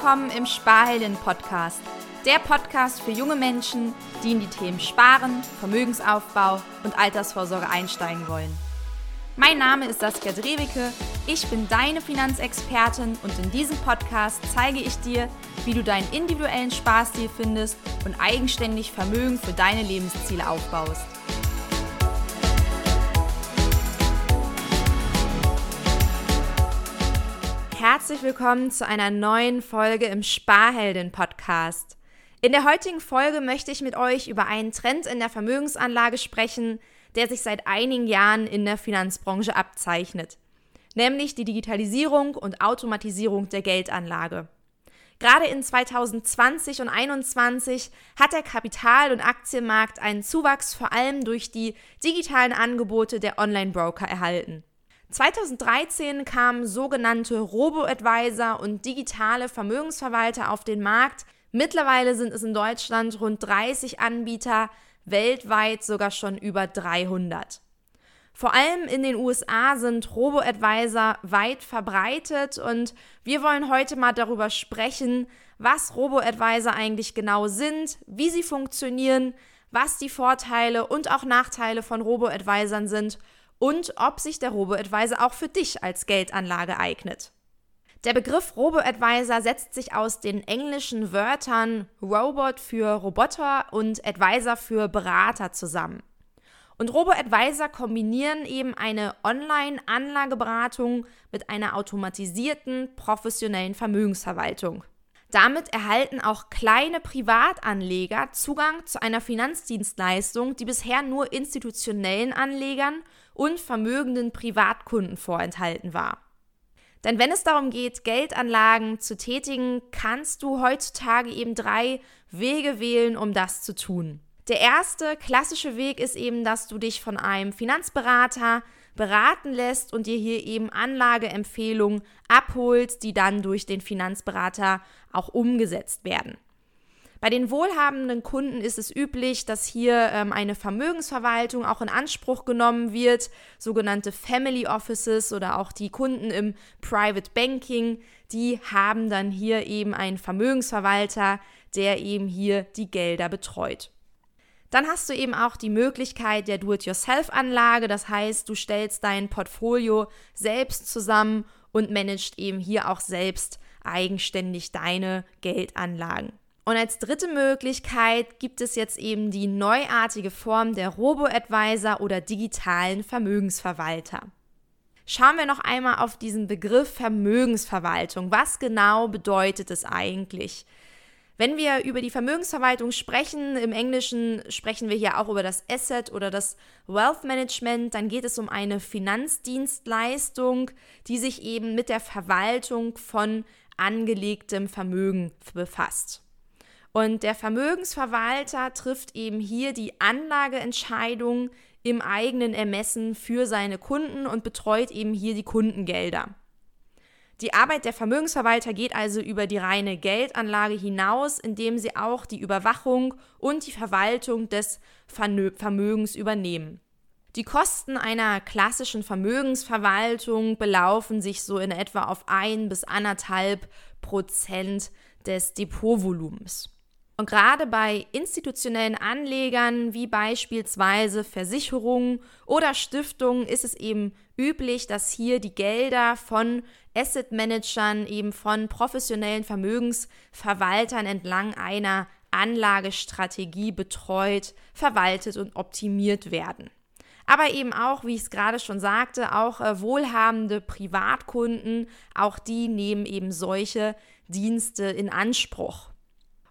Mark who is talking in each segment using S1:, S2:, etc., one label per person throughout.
S1: willkommen im Sparhelden Podcast. Der Podcast für junge Menschen, die in die Themen Sparen, Vermögensaufbau und Altersvorsorge einsteigen wollen. Mein Name ist Saskia Drewicke, ich bin deine Finanzexpertin und in diesem Podcast zeige ich dir, wie du deinen individuellen Sparstil findest und eigenständig Vermögen für deine Lebensziele aufbaust. Herzlich willkommen zu einer neuen Folge im Sparheldin Podcast. In der heutigen Folge möchte ich mit euch über einen Trend in der Vermögensanlage sprechen, der sich seit einigen Jahren in der Finanzbranche abzeichnet, nämlich die Digitalisierung und Automatisierung der Geldanlage. Gerade in 2020 und 2021 hat der Kapital- und Aktienmarkt einen Zuwachs vor allem durch die digitalen Angebote der Online-Broker erhalten. 2013 kamen sogenannte Robo-Advisor und digitale Vermögensverwalter auf den Markt. Mittlerweile sind es in Deutschland rund 30 Anbieter, weltweit sogar schon über 300. Vor allem in den USA sind Robo-Advisor weit verbreitet und wir wollen heute mal darüber sprechen, was Robo-Advisor eigentlich genau sind, wie sie funktionieren, was die Vorteile und auch Nachteile von Robo-Advisern sind und ob sich der Robo-Advisor auch für dich als Geldanlage eignet. Der Begriff Robo-Advisor setzt sich aus den englischen Wörtern Robot für Roboter und Advisor für Berater zusammen. Und Robo-Advisor kombinieren eben eine Online-Anlageberatung mit einer automatisierten, professionellen Vermögensverwaltung. Damit erhalten auch kleine Privatanleger Zugang zu einer Finanzdienstleistung, die bisher nur institutionellen Anlegern und vermögenden Privatkunden vorenthalten war. Denn wenn es darum geht, Geldanlagen zu tätigen, kannst du heutzutage eben drei Wege wählen, um das zu tun. Der erste klassische Weg ist eben, dass du dich von einem Finanzberater beraten lässt und dir hier eben Anlageempfehlungen abholst, die dann durch den Finanzberater auch umgesetzt werden. Bei den wohlhabenden Kunden ist es üblich, dass hier ähm, eine Vermögensverwaltung auch in Anspruch genommen wird, sogenannte Family Offices oder auch die Kunden im Private Banking, die haben dann hier eben einen Vermögensverwalter, der eben hier die Gelder betreut. Dann hast du eben auch die Möglichkeit der Do-it-yourself-Anlage, das heißt, du stellst dein Portfolio selbst zusammen und managst eben hier auch selbst eigenständig deine Geldanlagen. Und als dritte Möglichkeit gibt es jetzt eben die neuartige Form der Robo-Advisor oder digitalen Vermögensverwalter. Schauen wir noch einmal auf diesen Begriff Vermögensverwaltung. Was genau bedeutet es eigentlich? Wenn wir über die Vermögensverwaltung sprechen, im Englischen sprechen wir hier auch über das Asset oder das Wealth Management, dann geht es um eine Finanzdienstleistung, die sich eben mit der Verwaltung von angelegtem Vermögen befasst. Und der Vermögensverwalter trifft eben hier die Anlageentscheidung im eigenen Ermessen für seine Kunden und betreut eben hier die Kundengelder. Die Arbeit der Vermögensverwalter geht also über die reine Geldanlage hinaus, indem sie auch die Überwachung und die Verwaltung des Vermögens übernehmen. Die Kosten einer klassischen Vermögensverwaltung belaufen sich so in etwa auf ein bis anderthalb Prozent des Depotvolumens. Und gerade bei institutionellen Anlegern wie beispielsweise Versicherungen oder Stiftungen ist es eben üblich, dass hier die Gelder von Asset Managern, eben von professionellen Vermögensverwaltern entlang einer Anlagestrategie betreut, verwaltet und optimiert werden. Aber eben auch, wie ich es gerade schon sagte, auch äh, wohlhabende Privatkunden, auch die nehmen eben solche Dienste in Anspruch.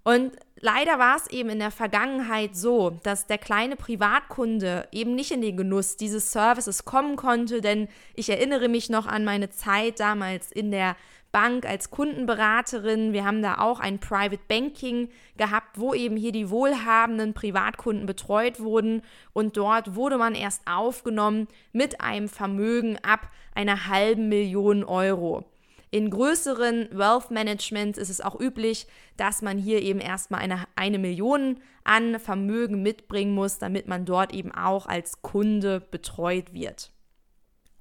S1: Und leider war es eben in der Vergangenheit so, dass der kleine Privatkunde eben nicht in den Genuss dieses Services kommen konnte, denn ich erinnere mich noch an meine Zeit damals in der Bank als Kundenberaterin. Wir haben da auch ein Private Banking gehabt, wo eben hier die wohlhabenden Privatkunden betreut wurden und dort wurde man erst aufgenommen mit einem Vermögen ab einer halben Million Euro. In größeren Wealth Managements ist es auch üblich, dass man hier eben erstmal eine, eine Million an Vermögen mitbringen muss, damit man dort eben auch als Kunde betreut wird.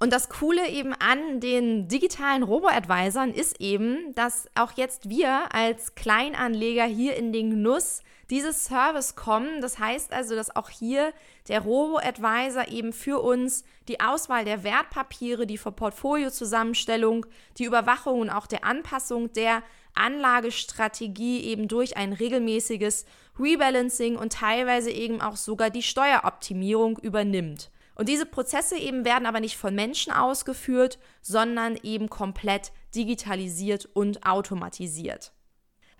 S1: Und das Coole eben an den digitalen Robo-Advisern ist eben, dass auch jetzt wir als Kleinanleger hier in den Genuss dieses Service kommen. Das heißt also, dass auch hier der Robo-Advisor eben für uns die Auswahl der Wertpapiere, die Portfoliozusammenstellung, die Überwachung und auch der Anpassung der Anlagestrategie eben durch ein regelmäßiges Rebalancing und teilweise eben auch sogar die Steueroptimierung übernimmt. Und diese Prozesse eben werden aber nicht von Menschen ausgeführt, sondern eben komplett digitalisiert und automatisiert.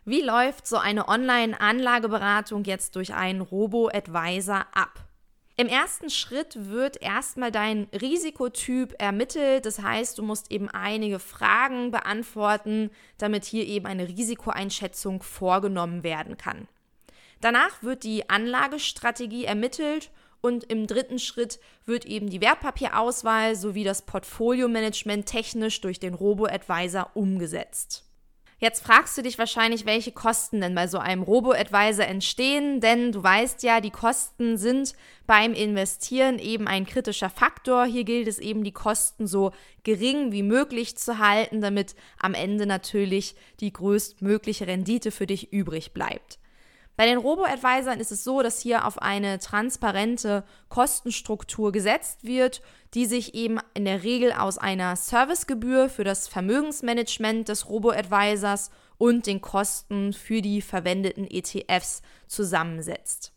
S1: Wie läuft so eine Online-Anlageberatung jetzt durch einen Robo-Advisor ab? Im ersten Schritt wird erstmal dein Risikotyp ermittelt. Das heißt, du musst eben einige Fragen beantworten, damit hier eben eine Risikoeinschätzung vorgenommen werden kann. Danach wird die Anlagestrategie ermittelt und im dritten Schritt wird eben die Wertpapierauswahl sowie das Portfolio-Management technisch durch den Robo-Advisor umgesetzt. Jetzt fragst du dich wahrscheinlich, welche Kosten denn bei so einem Robo-Advisor entstehen, denn du weißt ja, die Kosten sind beim Investieren eben ein kritischer Faktor. Hier gilt es eben, die Kosten so gering wie möglich zu halten, damit am Ende natürlich die größtmögliche Rendite für dich übrig bleibt. Bei den Robo-Advisern ist es so, dass hier auf eine transparente Kostenstruktur gesetzt wird, die sich eben in der Regel aus einer Servicegebühr für das Vermögensmanagement des Robo-Advisors und den Kosten für die verwendeten ETFs zusammensetzt.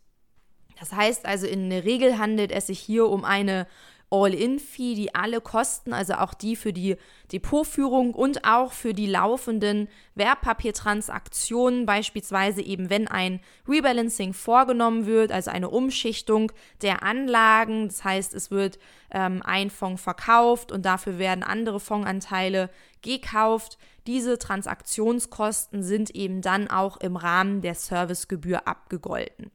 S1: Das heißt also, in der Regel handelt es sich hier um eine All-In-Fee, die alle Kosten, also auch die für die Depotführung und auch für die laufenden Wertpapiertransaktionen, beispielsweise eben wenn ein Rebalancing vorgenommen wird, also eine Umschichtung der Anlagen, das heißt es wird ähm, ein Fonds verkauft und dafür werden andere Fondsanteile gekauft. Diese Transaktionskosten sind eben dann auch im Rahmen der Servicegebühr abgegolten.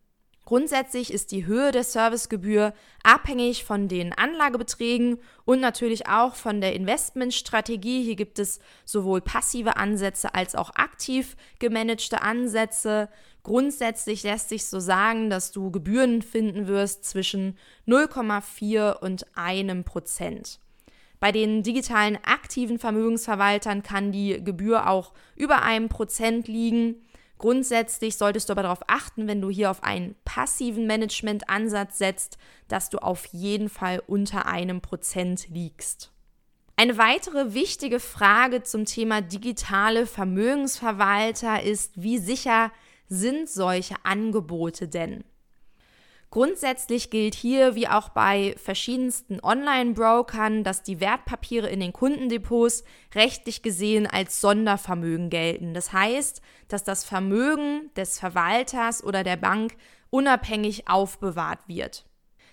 S1: Grundsätzlich ist die Höhe der Servicegebühr abhängig von den Anlagebeträgen und natürlich auch von der Investmentstrategie. Hier gibt es sowohl passive Ansätze als auch aktiv gemanagte Ansätze. Grundsätzlich lässt sich so sagen, dass du Gebühren finden wirst zwischen 0,4 und einem Prozent. Bei den digitalen aktiven Vermögensverwaltern kann die Gebühr auch über einem Prozent liegen. Grundsätzlich solltest du aber darauf achten, wenn du hier auf einen passiven Management-Ansatz setzt, dass du auf jeden Fall unter einem Prozent liegst. Eine weitere wichtige Frage zum Thema digitale Vermögensverwalter ist, wie sicher sind solche Angebote denn? Grundsätzlich gilt hier, wie auch bei verschiedensten Online-Brokern, dass die Wertpapiere in den Kundendepots rechtlich gesehen als Sondervermögen gelten. Das heißt, dass das Vermögen des Verwalters oder der Bank unabhängig aufbewahrt wird.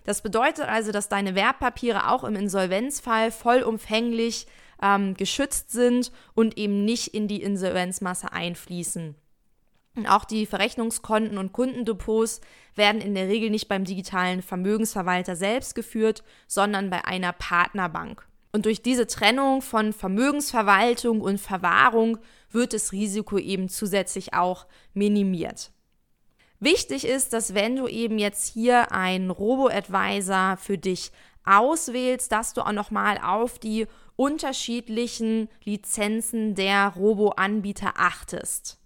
S1: Das bedeutet also, dass deine Wertpapiere auch im Insolvenzfall vollumfänglich ähm, geschützt sind und eben nicht in die Insolvenzmasse einfließen. Auch die Verrechnungskonten und Kundendepots werden in der Regel nicht beim digitalen Vermögensverwalter selbst geführt, sondern bei einer Partnerbank. Und durch diese Trennung von Vermögensverwaltung und Verwahrung wird das Risiko eben zusätzlich auch minimiert. Wichtig ist, dass wenn du eben jetzt hier einen Robo-Advisor für dich auswählst, dass du auch nochmal auf die unterschiedlichen Lizenzen der Robo-Anbieter achtest.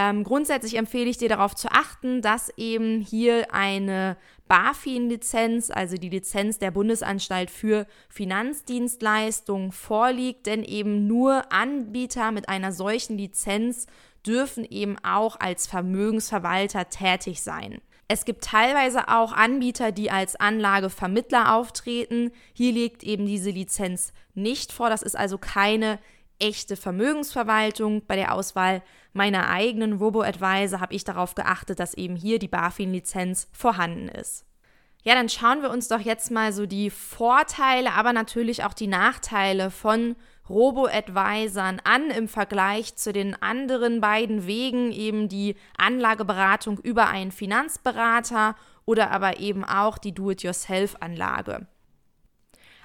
S1: Ähm, grundsätzlich empfehle ich dir darauf zu achten, dass eben hier eine BaFin-Lizenz, also die Lizenz der Bundesanstalt für Finanzdienstleistungen, vorliegt, denn eben nur Anbieter mit einer solchen Lizenz dürfen eben auch als Vermögensverwalter tätig sein. Es gibt teilweise auch Anbieter, die als Anlagevermittler auftreten. Hier liegt eben diese Lizenz nicht vor. Das ist also keine echte Vermögensverwaltung. Bei der Auswahl meiner eigenen Robo-Advisor habe ich darauf geachtet, dass eben hier die BaFin-Lizenz vorhanden ist. Ja, dann schauen wir uns doch jetzt mal so die Vorteile, aber natürlich auch die Nachteile von Robo-Advisern an im Vergleich zu den anderen beiden Wegen, eben die Anlageberatung über einen Finanzberater oder aber eben auch die Do-it-yourself-Anlage.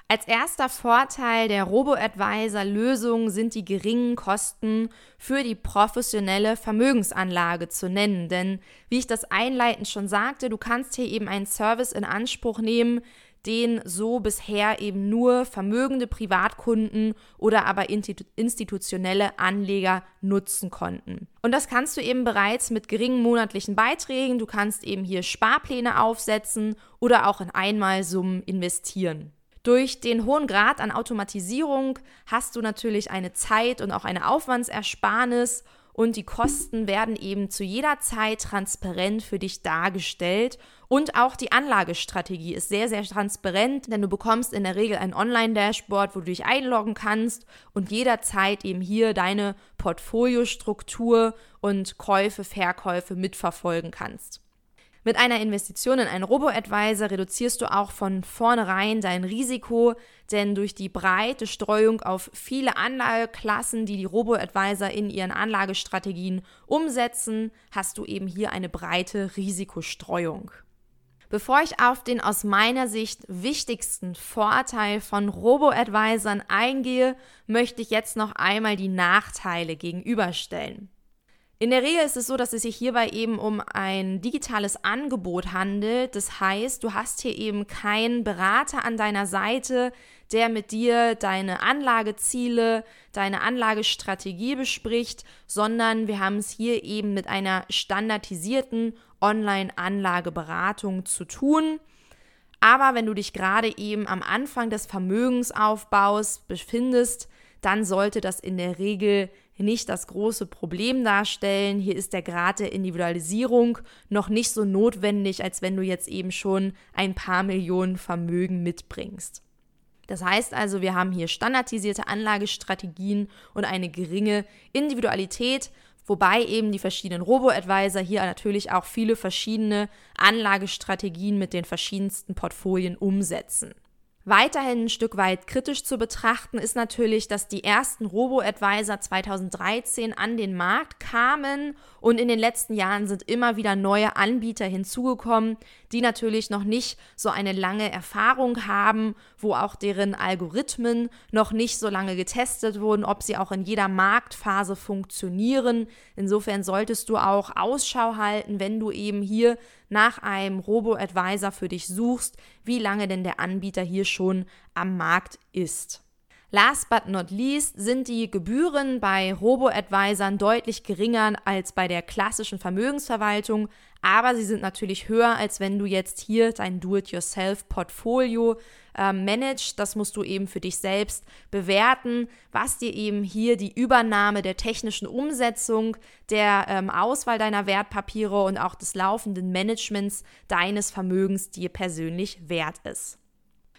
S1: Als erster Vorteil der Robo-Advisor-Lösung sind die geringen Kosten für die professionelle Vermögensanlage zu nennen. Denn wie ich das einleitend schon sagte, du kannst hier eben einen Service in Anspruch nehmen, den so bisher eben nur vermögende Privatkunden oder aber institutionelle Anleger nutzen konnten. Und das kannst du eben bereits mit geringen monatlichen Beiträgen, du kannst eben hier Sparpläne aufsetzen oder auch in Einmalsummen investieren. Durch den hohen Grad an Automatisierung hast du natürlich eine Zeit und auch eine Aufwandsersparnis und die Kosten werden eben zu jeder Zeit transparent für dich dargestellt. Und auch die Anlagestrategie ist sehr, sehr transparent, denn du bekommst in der Regel ein Online-Dashboard, wo du dich einloggen kannst und jederzeit eben hier deine Portfoliostruktur und Käufe, Verkäufe mitverfolgen kannst. Mit einer Investition in einen Robo-Advisor reduzierst du auch von vornherein dein Risiko, denn durch die breite Streuung auf viele Anlageklassen, die die Robo-Advisor in ihren Anlagestrategien umsetzen, hast du eben hier eine breite Risikostreuung. Bevor ich auf den aus meiner Sicht wichtigsten Vorteil von Robo-Advisern eingehe, möchte ich jetzt noch einmal die Nachteile gegenüberstellen. In der Regel ist es so, dass es sich hierbei eben um ein digitales Angebot handelt. Das heißt, du hast hier eben keinen Berater an deiner Seite, der mit dir deine Anlageziele, deine Anlagestrategie bespricht, sondern wir haben es hier eben mit einer standardisierten Online-Anlageberatung zu tun. Aber wenn du dich gerade eben am Anfang des Vermögensaufbaus befindest, dann sollte das in der Regel nicht das große Problem darstellen. Hier ist der Grad der Individualisierung noch nicht so notwendig, als wenn du jetzt eben schon ein paar Millionen Vermögen mitbringst. Das heißt also, wir haben hier standardisierte Anlagestrategien und eine geringe Individualität, wobei eben die verschiedenen Robo-Advisor hier natürlich auch viele verschiedene Anlagestrategien mit den verschiedensten Portfolien umsetzen. Weiterhin ein Stück weit kritisch zu betrachten ist natürlich, dass die ersten Robo-Advisor 2013 an den Markt kamen und in den letzten Jahren sind immer wieder neue Anbieter hinzugekommen, die natürlich noch nicht so eine lange Erfahrung haben, wo auch deren Algorithmen noch nicht so lange getestet wurden, ob sie auch in jeder Marktphase funktionieren. Insofern solltest du auch Ausschau halten, wenn du eben hier nach einem Robo-Advisor für dich suchst, wie lange denn der Anbieter hier schon am Markt ist. Last but not least sind die Gebühren bei Robo-Advisern deutlich geringer als bei der klassischen Vermögensverwaltung, aber sie sind natürlich höher, als wenn du jetzt hier dein Do-it-yourself-Portfolio äh, managst. Das musst du eben für dich selbst bewerten, was dir eben hier die Übernahme der technischen Umsetzung, der ähm, Auswahl deiner Wertpapiere und auch des laufenden Managements deines Vermögens dir persönlich wert ist.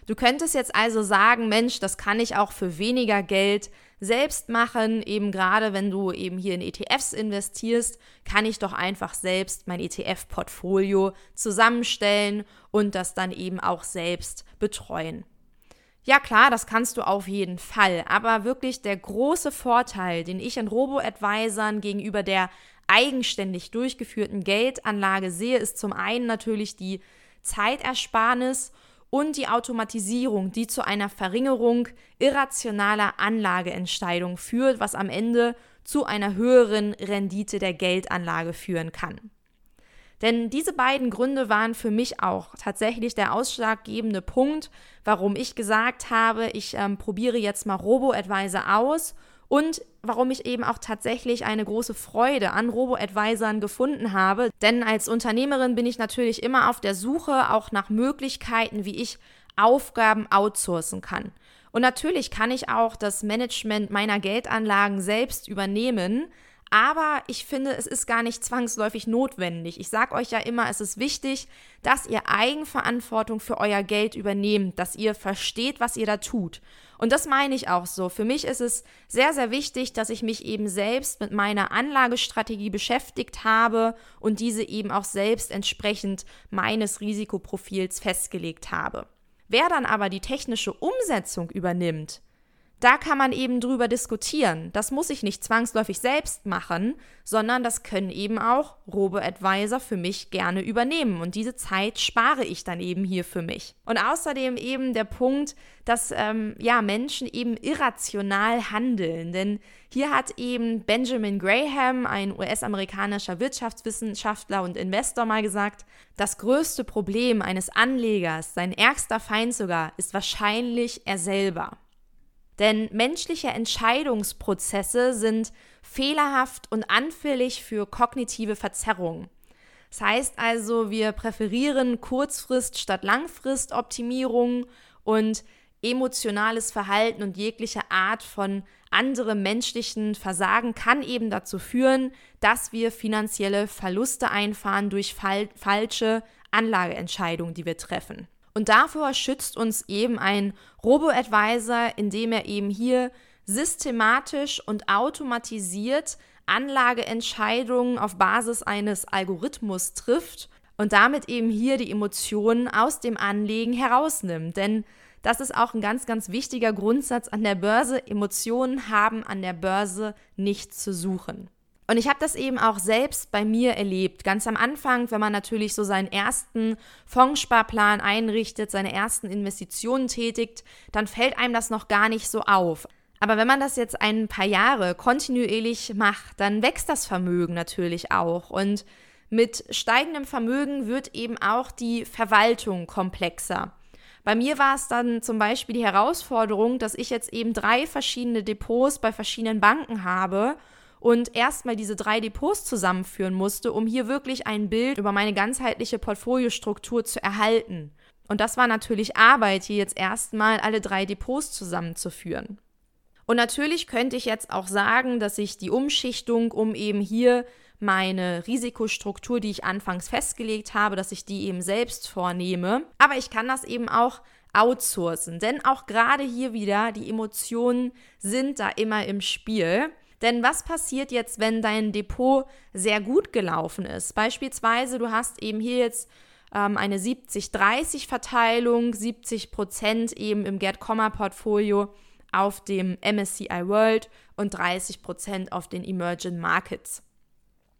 S1: Du könntest jetzt also sagen, Mensch, das kann ich auch für weniger Geld selbst machen, eben gerade wenn du eben hier in ETFs investierst, kann ich doch einfach selbst mein ETF-Portfolio zusammenstellen und das dann eben auch selbst betreuen. Ja klar, das kannst du auf jeden Fall, aber wirklich der große Vorteil, den ich in Robo-Advisern gegenüber der eigenständig durchgeführten Geldanlage sehe, ist zum einen natürlich die Zeitersparnis und die Automatisierung, die zu einer Verringerung irrationaler Anlageentscheidungen führt, was am Ende zu einer höheren Rendite der Geldanlage führen kann. Denn diese beiden Gründe waren für mich auch tatsächlich der ausschlaggebende Punkt, warum ich gesagt habe, ich ähm, probiere jetzt mal Robo-Advisor aus und warum ich eben auch tatsächlich eine große Freude an Robo-Advisern gefunden habe. Denn als Unternehmerin bin ich natürlich immer auf der Suche auch nach Möglichkeiten, wie ich Aufgaben outsourcen kann. Und natürlich kann ich auch das Management meiner Geldanlagen selbst übernehmen, aber ich finde, es ist gar nicht zwangsläufig notwendig. Ich sage euch ja immer, es ist wichtig, dass ihr Eigenverantwortung für euer Geld übernehmt, dass ihr versteht, was ihr da tut. Und das meine ich auch so. Für mich ist es sehr, sehr wichtig, dass ich mich eben selbst mit meiner Anlagestrategie beschäftigt habe und diese eben auch selbst entsprechend meines Risikoprofils festgelegt habe. Wer dann aber die technische Umsetzung übernimmt, da kann man eben drüber diskutieren. Das muss ich nicht zwangsläufig selbst machen, sondern das können eben auch Robo-Advisor für mich gerne übernehmen. Und diese Zeit spare ich dann eben hier für mich. Und außerdem eben der Punkt, dass ähm, ja, Menschen eben irrational handeln. Denn hier hat eben Benjamin Graham, ein US-amerikanischer Wirtschaftswissenschaftler und Investor, mal gesagt, das größte Problem eines Anlegers, sein ärgster Feind sogar, ist wahrscheinlich er selber. Denn menschliche Entscheidungsprozesse sind fehlerhaft und anfällig für kognitive Verzerrungen. Das heißt also, wir präferieren Kurzfrist statt Langfrist-Optimierung und emotionales Verhalten und jegliche Art von anderem menschlichen Versagen kann eben dazu führen, dass wir finanzielle Verluste einfahren durch fal falsche Anlageentscheidungen, die wir treffen. Und davor schützt uns eben ein Robo-Advisor, indem er eben hier systematisch und automatisiert Anlageentscheidungen auf Basis eines Algorithmus trifft und damit eben hier die Emotionen aus dem Anlegen herausnimmt. Denn das ist auch ein ganz, ganz wichtiger Grundsatz an der Börse. Emotionen haben an der Börse nichts zu suchen. Und ich habe das eben auch selbst bei mir erlebt. Ganz am Anfang, wenn man natürlich so seinen ersten Fondssparplan einrichtet, seine ersten Investitionen tätigt, dann fällt einem das noch gar nicht so auf. Aber wenn man das jetzt ein paar Jahre kontinuierlich macht, dann wächst das Vermögen natürlich auch. Und mit steigendem Vermögen wird eben auch die Verwaltung komplexer. Bei mir war es dann zum Beispiel die Herausforderung, dass ich jetzt eben drei verschiedene Depots bei verschiedenen Banken habe und erstmal diese drei Depots zusammenführen musste, um hier wirklich ein Bild über meine ganzheitliche Portfoliostruktur zu erhalten. Und das war natürlich Arbeit, hier jetzt erstmal alle drei Depots zusammenzuführen. Und natürlich könnte ich jetzt auch sagen, dass ich die Umschichtung, um eben hier meine Risikostruktur, die ich anfangs festgelegt habe, dass ich die eben selbst vornehme. Aber ich kann das eben auch outsourcen, denn auch gerade hier wieder, die Emotionen sind da immer im Spiel. Denn was passiert jetzt, wenn dein Depot sehr gut gelaufen ist? Beispielsweise, du hast eben hier jetzt ähm, eine 70-30-Verteilung, 70 Prozent eben im Get-Comma-Portfolio auf dem MSCI World und 30 Prozent auf den Emerging Markets.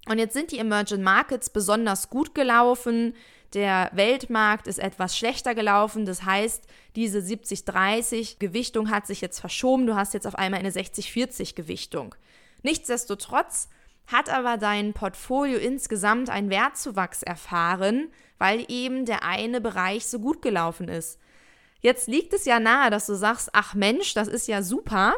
S1: Und jetzt sind die Emerging Markets besonders gut gelaufen. Der Weltmarkt ist etwas schlechter gelaufen. Das heißt, diese 70-30 Gewichtung hat sich jetzt verschoben. Du hast jetzt auf einmal eine 60-40 Gewichtung. Nichtsdestotrotz hat aber dein Portfolio insgesamt einen Wertzuwachs erfahren, weil eben der eine Bereich so gut gelaufen ist. Jetzt liegt es ja nahe, dass du sagst, ach Mensch, das ist ja super,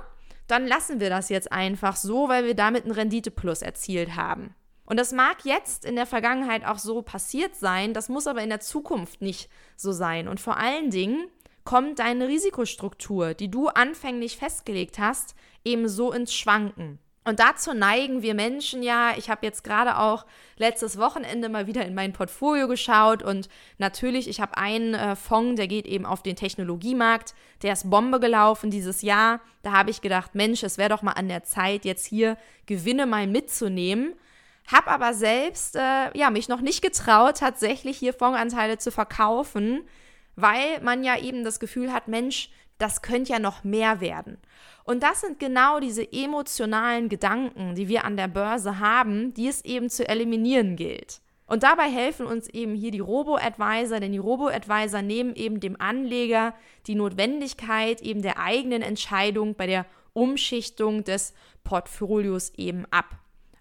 S1: dann lassen wir das jetzt einfach so, weil wir damit einen Renditeplus erzielt haben. Und das mag jetzt in der Vergangenheit auch so passiert sein, das muss aber in der Zukunft nicht so sein. Und vor allen Dingen kommt deine Risikostruktur, die du anfänglich festgelegt hast, eben so ins Schwanken. Und dazu neigen wir Menschen ja. Ich habe jetzt gerade auch letztes Wochenende mal wieder in mein Portfolio geschaut und natürlich, ich habe einen äh, Fonds, der geht eben auf den Technologiemarkt. Der ist Bombe gelaufen dieses Jahr. Da habe ich gedacht, Mensch, es wäre doch mal an der Zeit, jetzt hier Gewinne mal mitzunehmen. Habe aber selbst äh, ja, mich noch nicht getraut, tatsächlich hier Fondsanteile zu verkaufen, weil man ja eben das Gefühl hat, Mensch, das könnte ja noch mehr werden. Und das sind genau diese emotionalen Gedanken, die wir an der Börse haben, die es eben zu eliminieren gilt. Und dabei helfen uns eben hier die Robo-Advisor, denn die Robo-Advisor nehmen eben dem Anleger die Notwendigkeit eben der eigenen Entscheidung bei der Umschichtung des Portfolios eben ab.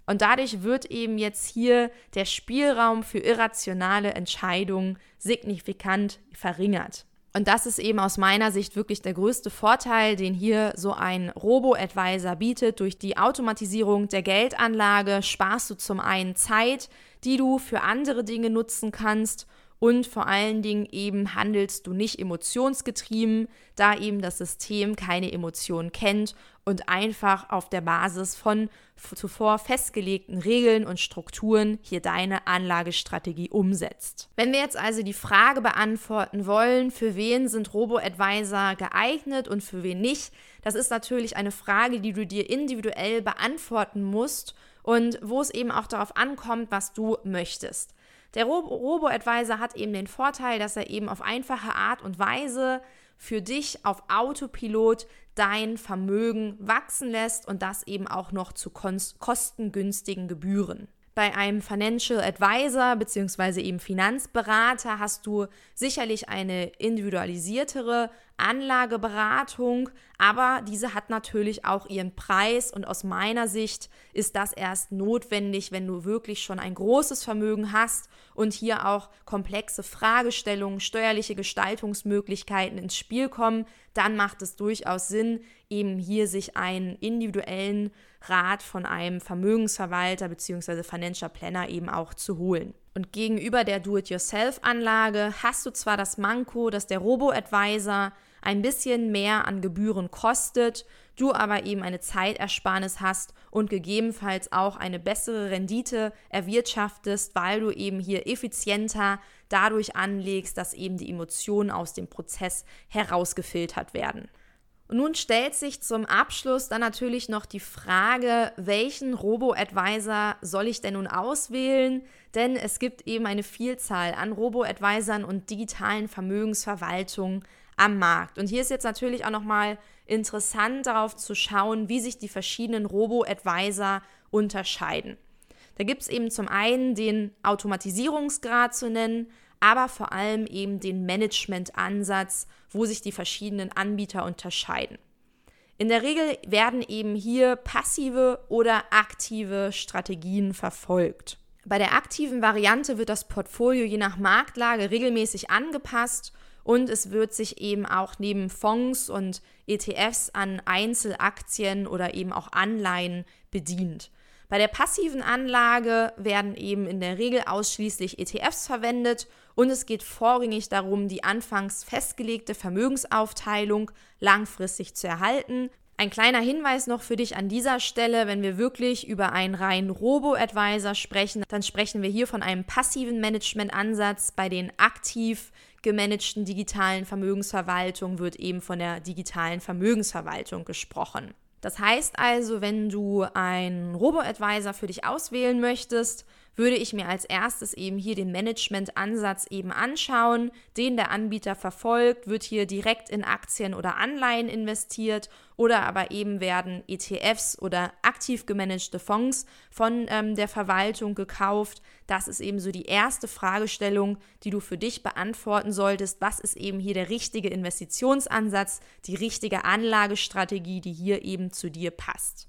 S1: Und dadurch wird eben jetzt hier der Spielraum für irrationale Entscheidungen signifikant verringert. Und das ist eben aus meiner Sicht wirklich der größte Vorteil, den hier so ein Robo-Advisor bietet. Durch die Automatisierung der Geldanlage sparst du zum einen Zeit, die du für andere Dinge nutzen kannst und vor allen Dingen eben handelst du nicht emotionsgetrieben, da eben das System keine Emotionen kennt und einfach auf der Basis von zuvor festgelegten Regeln und Strukturen hier deine Anlagestrategie umsetzt. Wenn wir jetzt also die Frage beantworten wollen, für wen sind Robo-Advisor geeignet und für wen nicht, das ist natürlich eine Frage, die du dir individuell beantworten musst und wo es eben auch darauf ankommt, was du möchtest. Der Robo-Advisor hat eben den Vorteil, dass er eben auf einfache Art und Weise für dich auf Autopilot dein Vermögen wachsen lässt und das eben auch noch zu kostengünstigen Gebühren. Bei einem Financial Advisor bzw. eben Finanzberater hast du sicherlich eine individualisiertere Anlageberatung, aber diese hat natürlich auch ihren Preis und aus meiner Sicht ist das erst notwendig, wenn du wirklich schon ein großes Vermögen hast und hier auch komplexe Fragestellungen, steuerliche Gestaltungsmöglichkeiten ins Spiel kommen, dann macht es durchaus Sinn, eben hier sich einen individuellen Rat von einem Vermögensverwalter bzw. Financial Planner eben auch zu holen. Und gegenüber der Do-it-yourself-Anlage hast du zwar das Manko, dass der Robo-Advisor ein bisschen mehr an Gebühren kostet, du aber eben eine Zeitersparnis hast und gegebenenfalls auch eine bessere Rendite erwirtschaftest, weil du eben hier effizienter dadurch anlegst, dass eben die Emotionen aus dem Prozess herausgefiltert werden. Und nun stellt sich zum Abschluss dann natürlich noch die Frage, welchen Robo-Advisor soll ich denn nun auswählen? Denn es gibt eben eine Vielzahl an Robo-Advisern und digitalen Vermögensverwaltungen am Markt. Und hier ist jetzt natürlich auch nochmal interessant darauf zu schauen, wie sich die verschiedenen Robo-Advisor unterscheiden. Da gibt es eben zum einen den Automatisierungsgrad zu nennen, aber vor allem eben den Management-Ansatz, wo sich die verschiedenen Anbieter unterscheiden. In der Regel werden eben hier passive oder aktive Strategien verfolgt. Bei der aktiven Variante wird das Portfolio je nach Marktlage regelmäßig angepasst und es wird sich eben auch neben Fonds und ETFs an Einzelaktien oder eben auch Anleihen bedient. Bei der passiven Anlage werden eben in der Regel ausschließlich ETFs verwendet und es geht vorrangig darum, die anfangs festgelegte Vermögensaufteilung langfristig zu erhalten. Ein kleiner Hinweis noch für dich an dieser Stelle, wenn wir wirklich über einen reinen Robo-Advisor sprechen, dann sprechen wir hier von einem passiven Management-Ansatz. Bei den aktiv gemanagten digitalen Vermögensverwaltungen wird eben von der digitalen Vermögensverwaltung gesprochen. Das heißt also, wenn du einen Robo-Advisor für dich auswählen möchtest, würde ich mir als erstes eben hier den Management-Ansatz eben anschauen, den der Anbieter verfolgt, wird hier direkt in Aktien oder Anleihen investiert oder aber eben werden ETFs oder aktiv gemanagte Fonds von ähm, der Verwaltung gekauft. Das ist eben so die erste Fragestellung, die du für dich beantworten solltest. Was ist eben hier der richtige Investitionsansatz, die richtige Anlagestrategie, die hier eben zu dir passt?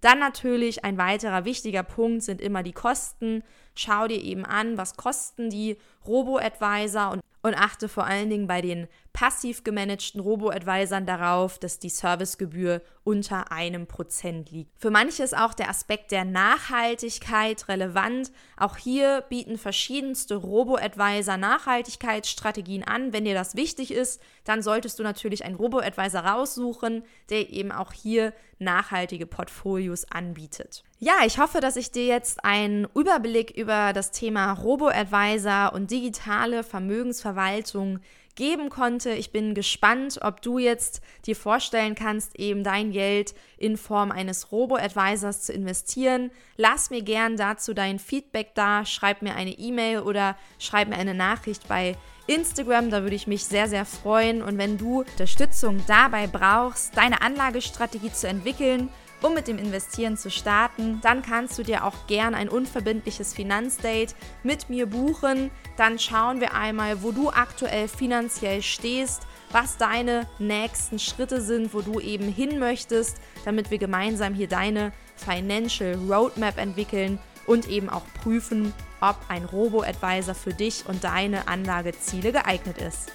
S1: Dann natürlich ein weiterer wichtiger Punkt sind immer die Kosten. Schau dir eben an, was kosten die Robo-Advisor und, und achte vor allen Dingen bei den passiv gemanagten Robo-Advisern darauf, dass die Servicegebühr unter einem Prozent liegt. Für manche ist auch der Aspekt der Nachhaltigkeit relevant. Auch hier bieten verschiedenste Robo-Advisor Nachhaltigkeitsstrategien an. Wenn dir das wichtig ist, dann solltest du natürlich einen Robo-Advisor raussuchen, der eben auch hier nachhaltige Portfolios anbietet. Ja, ich hoffe, dass ich dir jetzt einen Überblick über das Thema Robo-Advisor und digitale Vermögensverwaltung geben konnte. Ich bin gespannt, ob du jetzt dir vorstellen kannst, eben dein Geld in Form eines Robo-Advisors zu investieren. Lass mir gern dazu dein Feedback da, schreib mir eine E-Mail oder schreib mir eine Nachricht bei Instagram, da würde ich mich sehr, sehr freuen. Und wenn du Unterstützung dabei brauchst, deine Anlagestrategie zu entwickeln, um mit dem Investieren zu starten, dann kannst du dir auch gern ein unverbindliches Finanzdate mit mir buchen. Dann schauen wir einmal, wo du aktuell finanziell stehst, was deine nächsten Schritte sind, wo du eben hin möchtest, damit wir gemeinsam hier deine Financial Roadmap entwickeln und eben auch prüfen, ob ein Robo-Advisor für dich und deine Anlageziele geeignet ist.